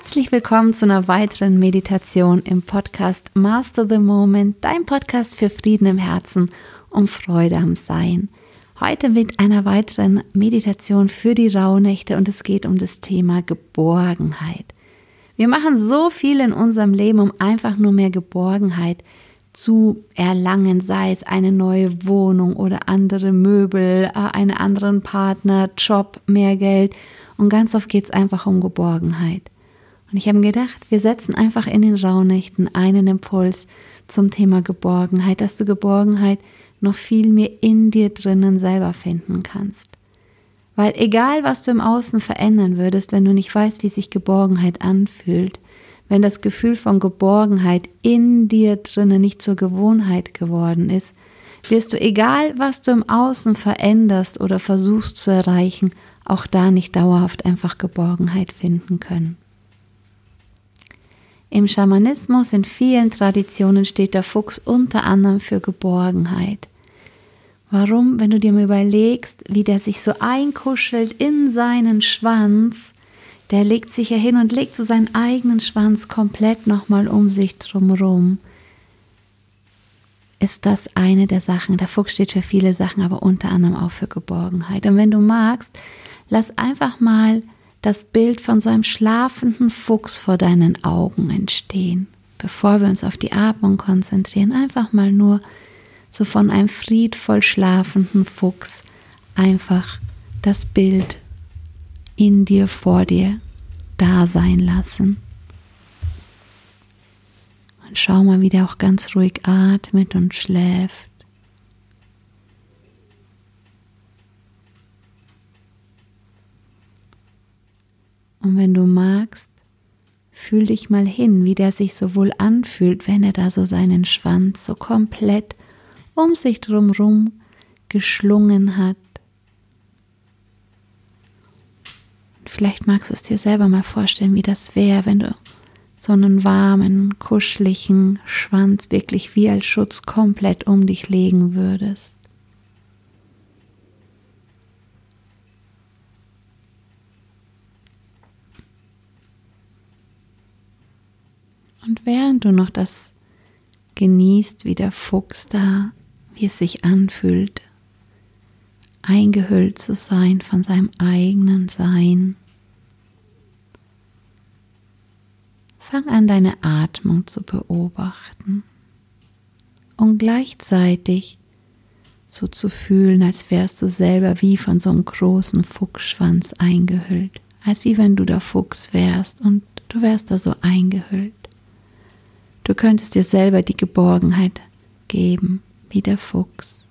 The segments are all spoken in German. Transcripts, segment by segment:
Herzlich willkommen zu einer weiteren Meditation im Podcast Master the Moment, dein Podcast für Frieden im Herzen und Freude am Sein. Heute mit einer weiteren Meditation für die Rauhnächte und es geht um das Thema Geborgenheit. Wir machen so viel in unserem Leben, um einfach nur mehr Geborgenheit zu erlangen, sei es eine neue Wohnung oder andere Möbel, äh, einen anderen Partner, Job, mehr Geld. Und ganz oft geht es einfach um Geborgenheit. Und ich habe mir gedacht, wir setzen einfach in den Rauhnächten einen Impuls zum Thema Geborgenheit, dass du Geborgenheit noch viel mehr in dir drinnen selber finden kannst. Weil egal, was du im Außen verändern würdest, wenn du nicht weißt, wie sich Geborgenheit anfühlt, wenn das Gefühl von Geborgenheit in dir drinnen nicht zur Gewohnheit geworden ist, wirst du, egal was du im Außen veränderst oder versuchst zu erreichen, auch da nicht dauerhaft einfach Geborgenheit finden können. Im Schamanismus in vielen Traditionen steht der Fuchs unter anderem für Geborgenheit. Warum, wenn du dir mal überlegst, wie der sich so einkuschelt in seinen Schwanz, der legt sich ja hin und legt so seinen eigenen Schwanz komplett nochmal um sich drumherum, ist das eine der Sachen. Der Fuchs steht für viele Sachen, aber unter anderem auch für Geborgenheit. Und wenn du magst, lass einfach mal das Bild von so einem schlafenden Fuchs vor deinen Augen entstehen. Bevor wir uns auf die Atmung konzentrieren, einfach mal nur so von einem friedvoll schlafenden Fuchs einfach das Bild in dir, vor dir da sein lassen. Und schau mal, wie der auch ganz ruhig atmet und schläft. Und wenn du magst, fühl dich mal hin, wie der sich so wohl anfühlt, wenn er da so seinen Schwanz so komplett um sich drumherum geschlungen hat. Vielleicht magst du es dir selber mal vorstellen, wie das wäre, wenn du so einen warmen, kuscheligen Schwanz wirklich wie als Schutz komplett um dich legen würdest. Und während du noch das genießt, wie der Fuchs da wie es sich anfühlt, eingehüllt zu sein von seinem eigenen Sein. Fang an, deine Atmung zu beobachten und gleichzeitig so zu fühlen, als wärst du selber wie von so einem großen Fuchsschwanz eingehüllt, als wie wenn du der Fuchs wärst und du wärst da so eingehüllt. Du könntest dir selber die Geborgenheit geben, wie der Fuchs.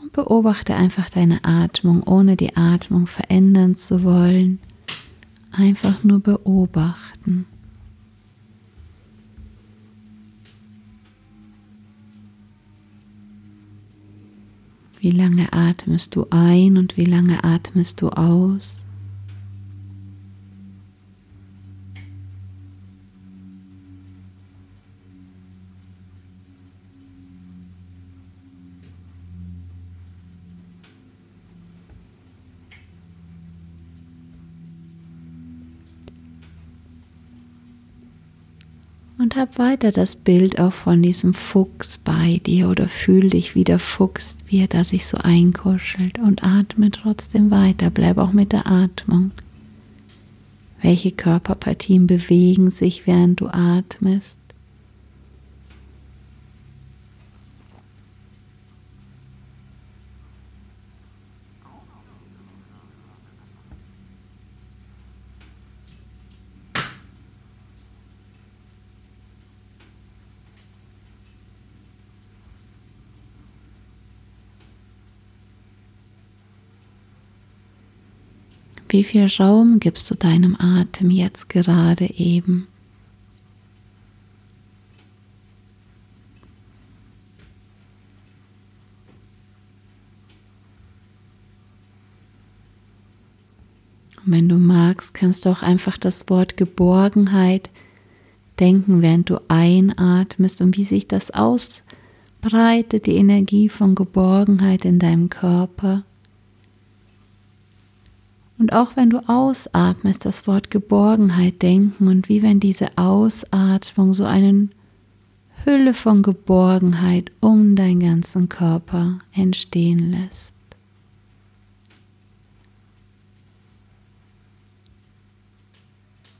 Und beobachte einfach deine Atmung, ohne die Atmung verändern zu wollen. Einfach nur beobachten. Wie lange atmest du ein und wie lange atmest du aus? Und hab weiter das Bild auch von diesem Fuchs bei dir oder fühl dich wie der Fuchs, wie er da sich so einkuschelt und atme trotzdem weiter. Bleib auch mit der Atmung. Welche Körperpartien bewegen sich, während du atmest? Wie viel Raum gibst du deinem Atem jetzt gerade eben? Und wenn du magst, kannst du auch einfach das Wort Geborgenheit denken, während du einatmest und wie sich das ausbreitet, die Energie von Geborgenheit in deinem Körper. Und auch wenn du ausatmest, das Wort Geborgenheit denken und wie wenn diese Ausatmung so eine Hülle von Geborgenheit um deinen ganzen Körper entstehen lässt.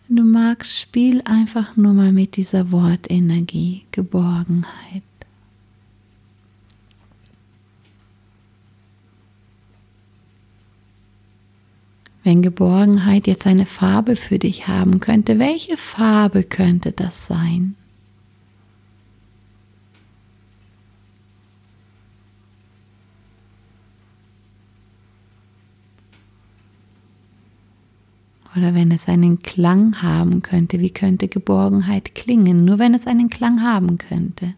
Wenn du magst, spiel einfach nur mal mit dieser Wortenergie, Geborgenheit. Wenn Geborgenheit jetzt eine Farbe für dich haben könnte, welche Farbe könnte das sein? Oder wenn es einen Klang haben könnte, wie könnte Geborgenheit klingen? Nur wenn es einen Klang haben könnte.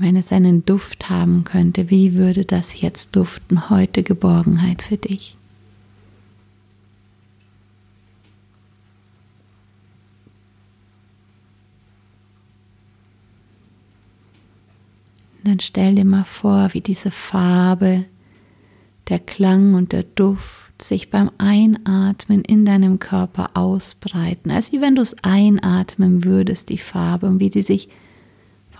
Wenn es einen Duft haben könnte, wie würde das jetzt duften? Heute Geborgenheit für dich. dann stell dir mal vor, wie diese Farbe, der Klang und der Duft sich beim Einatmen in deinem Körper ausbreiten, als wie wenn du es einatmen würdest, die Farbe, und wie sie sich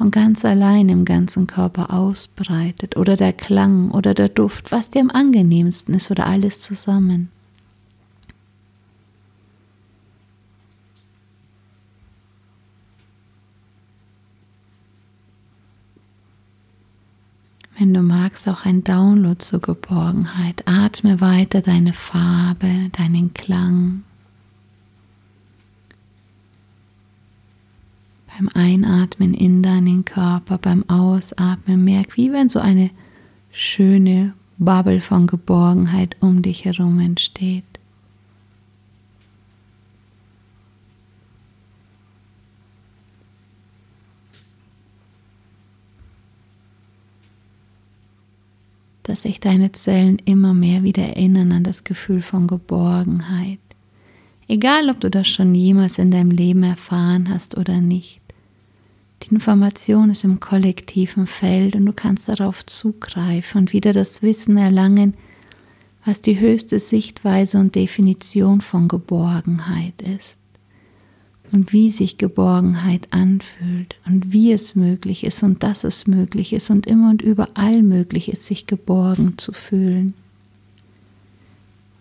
von ganz allein im ganzen Körper ausbreitet, oder der Klang oder der Duft, was dir am angenehmsten ist, oder alles zusammen. Wenn du magst, auch ein Download zur Geborgenheit. Atme weiter deine Farbe, deinen Klang. Beim Einatmen in deinen Körper, beim Ausatmen merk, wie wenn so eine schöne Bubble von Geborgenheit um dich herum entsteht. dass sich deine Zellen immer mehr wieder erinnern an das Gefühl von Geborgenheit. Egal, ob du das schon jemals in deinem Leben erfahren hast oder nicht. Die Information ist im kollektiven Feld und du kannst darauf zugreifen und wieder das Wissen erlangen, was die höchste Sichtweise und Definition von Geborgenheit ist und wie sich Geborgenheit anfühlt und wie es möglich ist und dass es möglich ist und immer und überall möglich ist, sich geborgen zu fühlen.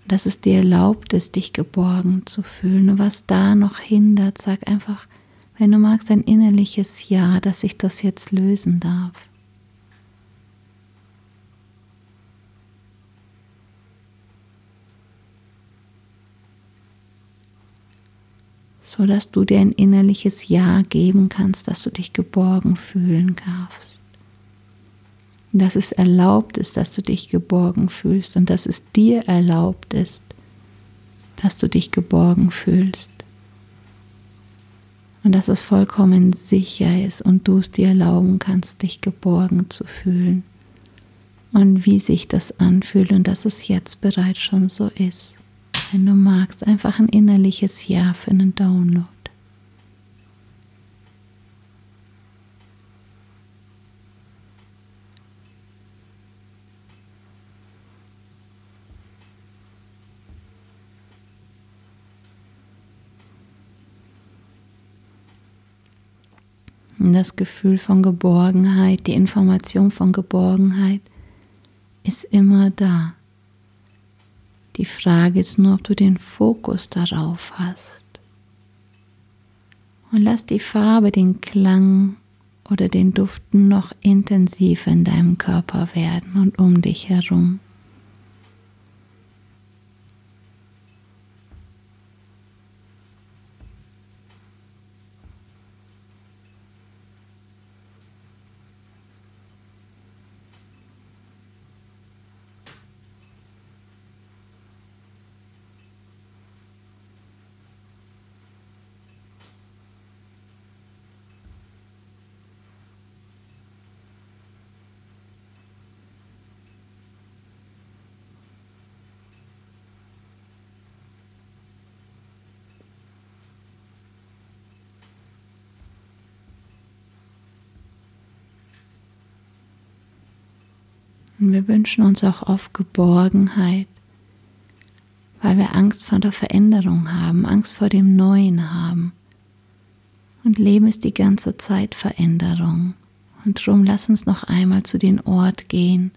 Dass es dir erlaubt ist, dich geborgen zu fühlen. Und was da noch hindert, sag einfach, wenn du magst, ein innerliches Ja, dass ich das jetzt lösen darf. so dass du dir ein innerliches Ja geben kannst, dass du dich geborgen fühlen darfst. Dass es erlaubt ist, dass du dich geborgen fühlst und dass es dir erlaubt ist, dass du dich geborgen fühlst. Und dass es vollkommen sicher ist und du es dir erlauben kannst, dich geborgen zu fühlen. Und wie sich das anfühlt und dass es jetzt bereits schon so ist wenn du magst, einfach ein innerliches Ja für einen Download. Das Gefühl von Geborgenheit, die Information von Geborgenheit ist immer da. Die Frage ist nur, ob du den Fokus darauf hast. Und lass die Farbe, den Klang oder den Duft noch intensiver in deinem Körper werden und um dich herum. Und wir wünschen uns auch oft Geborgenheit, weil wir Angst vor der Veränderung haben, Angst vor dem Neuen haben. Und Leben ist die ganze Zeit Veränderung. Und darum lass uns noch einmal zu dem Ort gehen,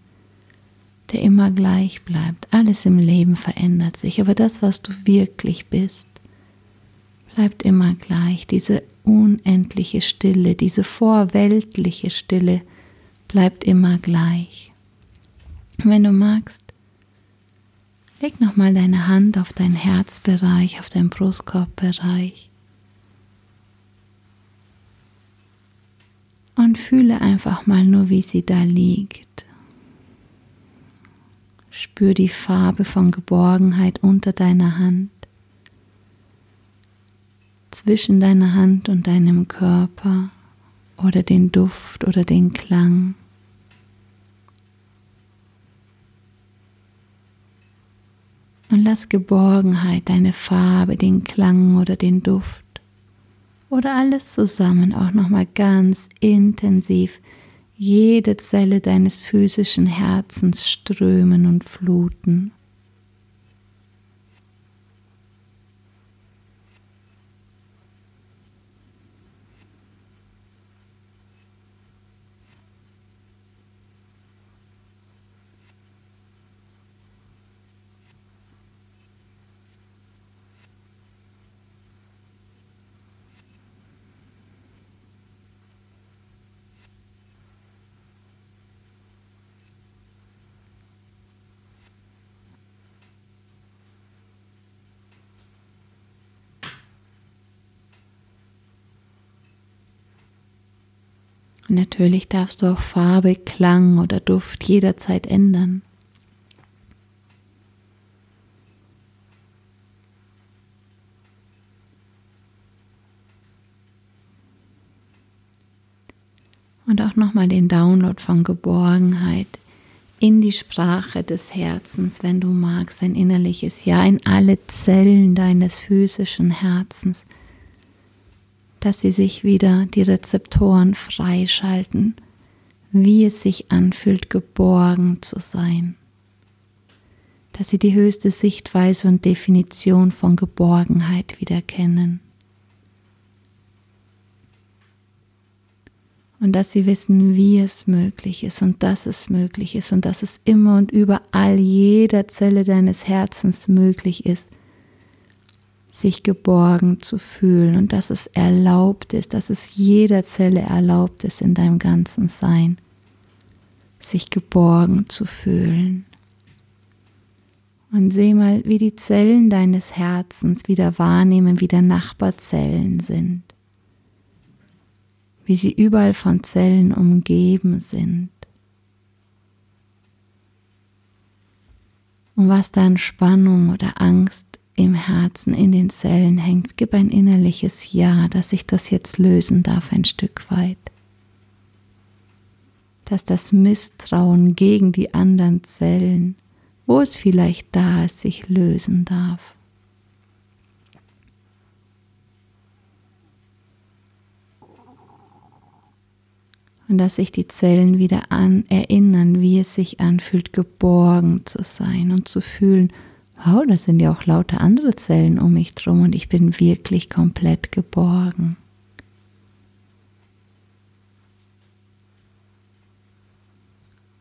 der immer gleich bleibt. Alles im Leben verändert sich, aber das, was du wirklich bist, bleibt immer gleich. Diese unendliche Stille, diese vorweltliche Stille bleibt immer gleich. Wenn du magst, leg nochmal deine Hand auf deinen Herzbereich, auf deinen Brustkorbbereich und fühle einfach mal nur, wie sie da liegt. Spür die Farbe von Geborgenheit unter deiner Hand, zwischen deiner Hand und deinem Körper oder den Duft oder den Klang. Und lass Geborgenheit, deine Farbe, den Klang oder den Duft oder alles zusammen auch nochmal ganz intensiv jede Zelle deines physischen Herzens strömen und fluten. Und natürlich darfst du auch Farbe, Klang oder Duft jederzeit ändern. Und auch nochmal den Download von Geborgenheit in die Sprache des Herzens, wenn du magst, ein innerliches Ja in alle Zellen deines physischen Herzens dass sie sich wieder die Rezeptoren freischalten, wie es sich anfühlt, geborgen zu sein. Dass sie die höchste Sichtweise und Definition von Geborgenheit wieder kennen. Und dass sie wissen, wie es möglich ist und dass es möglich ist und dass es immer und überall jeder Zelle deines Herzens möglich ist, sich geborgen zu fühlen und dass es erlaubt ist, dass es jeder Zelle erlaubt ist in deinem ganzen Sein, sich geborgen zu fühlen. Und seh mal, wie die Zellen deines Herzens wieder wahrnehmen, wie der Nachbarzellen sind, wie sie überall von Zellen umgeben sind. Und was da an Spannung oder Angst im Herzen, in den Zellen hängt. Gib ein innerliches Ja, dass ich das jetzt lösen darf ein Stück weit. Dass das Misstrauen gegen die anderen Zellen, wo es vielleicht da ist, sich lösen darf. Und dass sich die Zellen wieder an erinnern, wie es sich anfühlt, geborgen zu sein und zu fühlen, wow, da sind ja auch lauter andere Zellen um mich drum und ich bin wirklich komplett geborgen.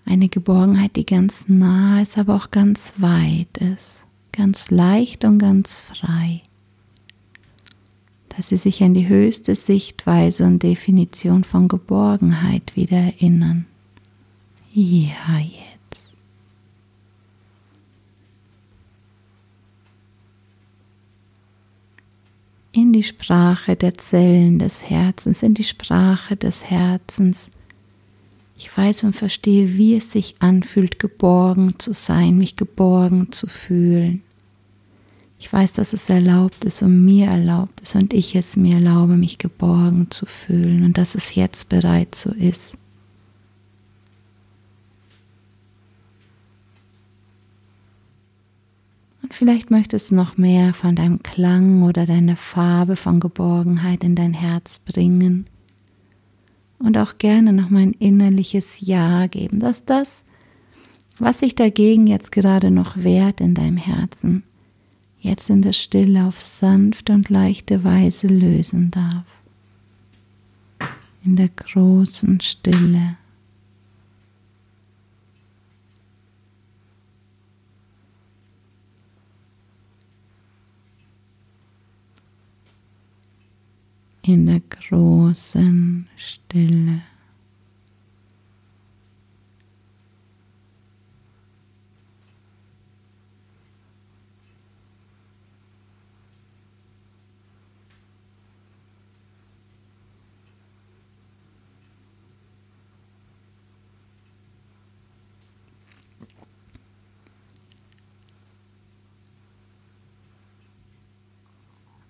Eine Geborgenheit, die ganz nah ist, aber auch ganz weit ist, ganz leicht und ganz frei. Dass sie sich an die höchste Sichtweise und Definition von Geborgenheit wieder erinnern. Ja, jetzt. Die Sprache der Zellen des Herzens, in die Sprache des Herzens. Ich weiß und verstehe, wie es sich anfühlt, geborgen zu sein, mich geborgen zu fühlen. Ich weiß, dass es erlaubt ist und mir erlaubt ist und ich es mir erlaube, mich geborgen zu fühlen und dass es jetzt bereits so ist. Vielleicht möchtest du noch mehr von deinem Klang oder deiner Farbe von Geborgenheit in dein Herz bringen und auch gerne noch mal ein innerliches Ja geben, dass das, Was sich dagegen jetzt gerade noch wehrt in deinem Herzen, jetzt in der Stille auf sanfte und leichte Weise lösen darf. In der großen Stille. In der großen Stille.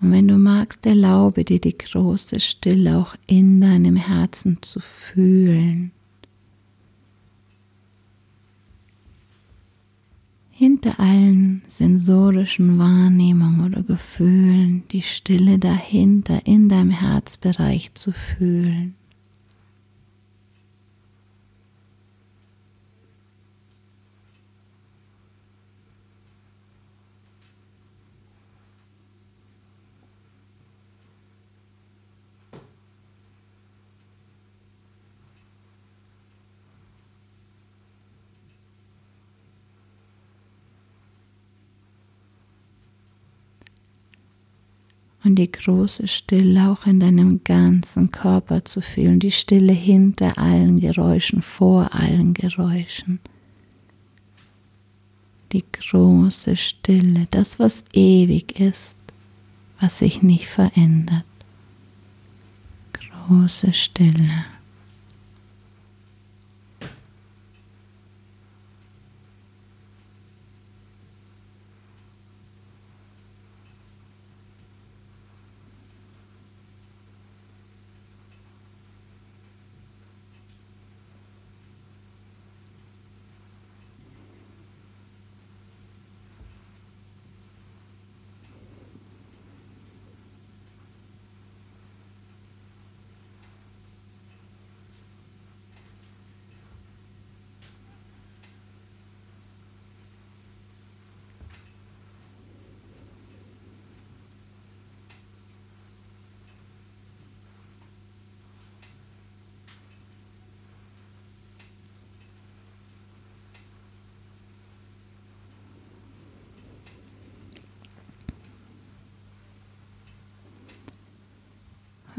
Und wenn du magst, erlaube dir die große Stille auch in deinem Herzen zu fühlen. Hinter allen sensorischen Wahrnehmungen oder Gefühlen die Stille dahinter in deinem Herzbereich zu fühlen. Und die große Stille auch in deinem ganzen Körper zu fühlen, die Stille hinter allen Geräuschen, vor allen Geräuschen. Die große Stille, das, was ewig ist, was sich nicht verändert. Große Stille.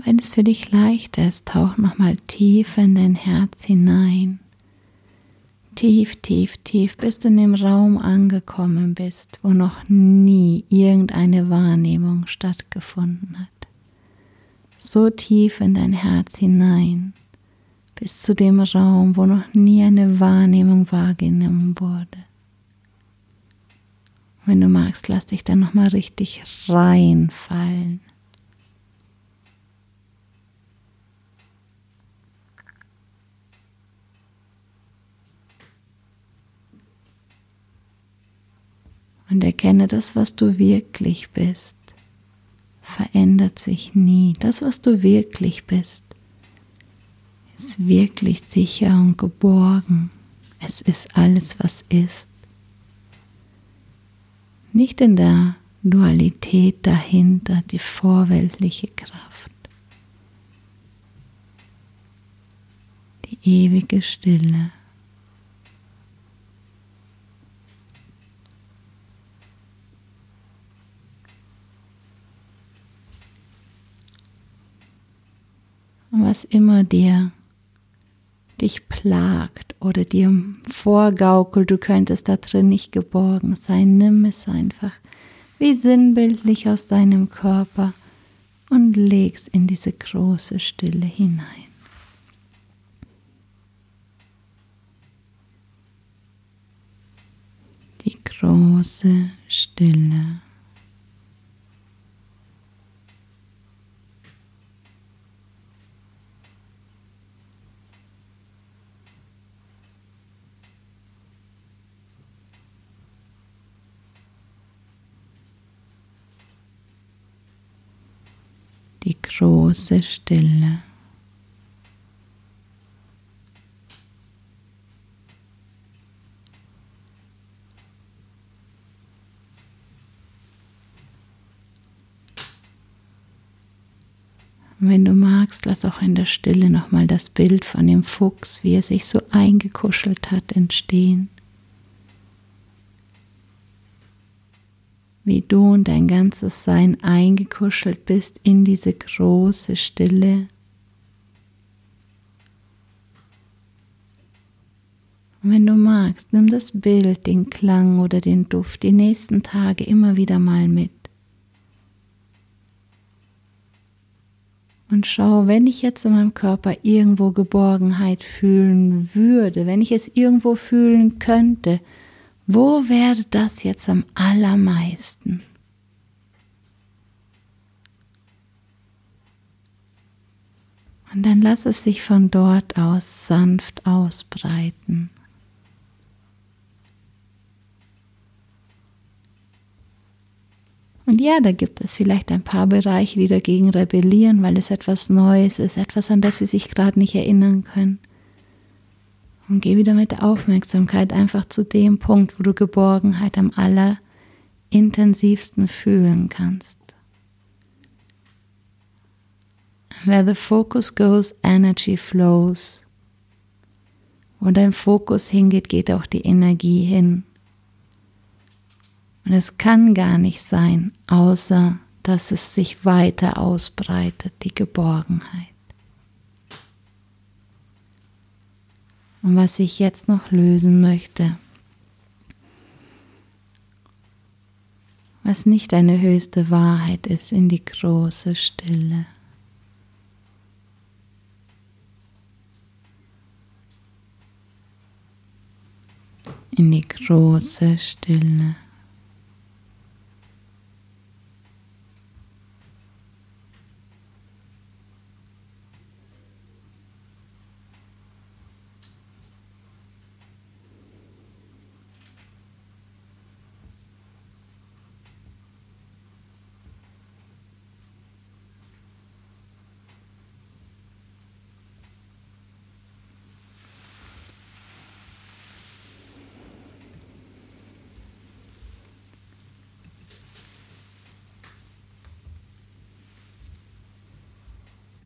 Wenn es für dich leicht ist, tauch nochmal tief in dein Herz hinein. Tief, tief, tief, bis du in dem Raum angekommen bist, wo noch nie irgendeine Wahrnehmung stattgefunden hat. So tief in dein Herz hinein, bis zu dem Raum, wo noch nie eine Wahrnehmung wahrgenommen wurde. Wenn du magst, lass dich dann nochmal richtig reinfallen. Und erkenne, das, was du wirklich bist, verändert sich nie. Das, was du wirklich bist, ist wirklich sicher und geborgen. Es ist alles, was ist. Nicht in der Dualität dahinter, die vorweltliche Kraft. Die ewige Stille. Was immer dir dich plagt oder dir vorgaukelt, du könntest da drin nicht geborgen sein, nimm es einfach wie sinnbildlich aus deinem Körper und leg's in diese große Stille hinein. Die große Stille. große Stille. Wenn du magst, lass auch in der Stille nochmal das Bild von dem Fuchs, wie er sich so eingekuschelt hat, entstehen. Wie du und dein ganzes Sein eingekuschelt bist in diese große Stille. Und wenn du magst, nimm das Bild, den Klang oder den Duft die nächsten Tage immer wieder mal mit. Und schau, wenn ich jetzt in meinem Körper irgendwo Geborgenheit fühlen würde, wenn ich es irgendwo fühlen könnte, wo wäre das jetzt am allermeisten? Und dann lass es sich von dort aus sanft ausbreiten. Und ja, da gibt es vielleicht ein paar Bereiche, die dagegen rebellieren, weil es etwas Neues ist, etwas, an das sie sich gerade nicht erinnern können. Und geh wieder mit der Aufmerksamkeit einfach zu dem Punkt, wo du Geborgenheit am allerintensivsten fühlen kannst. Where the focus goes, energy flows. Wo dein Fokus hingeht, geht auch die Energie hin. Und es kann gar nicht sein, außer dass es sich weiter ausbreitet, die Geborgenheit. Und was ich jetzt noch lösen möchte, was nicht deine höchste Wahrheit ist, in die große Stille. In die große Stille.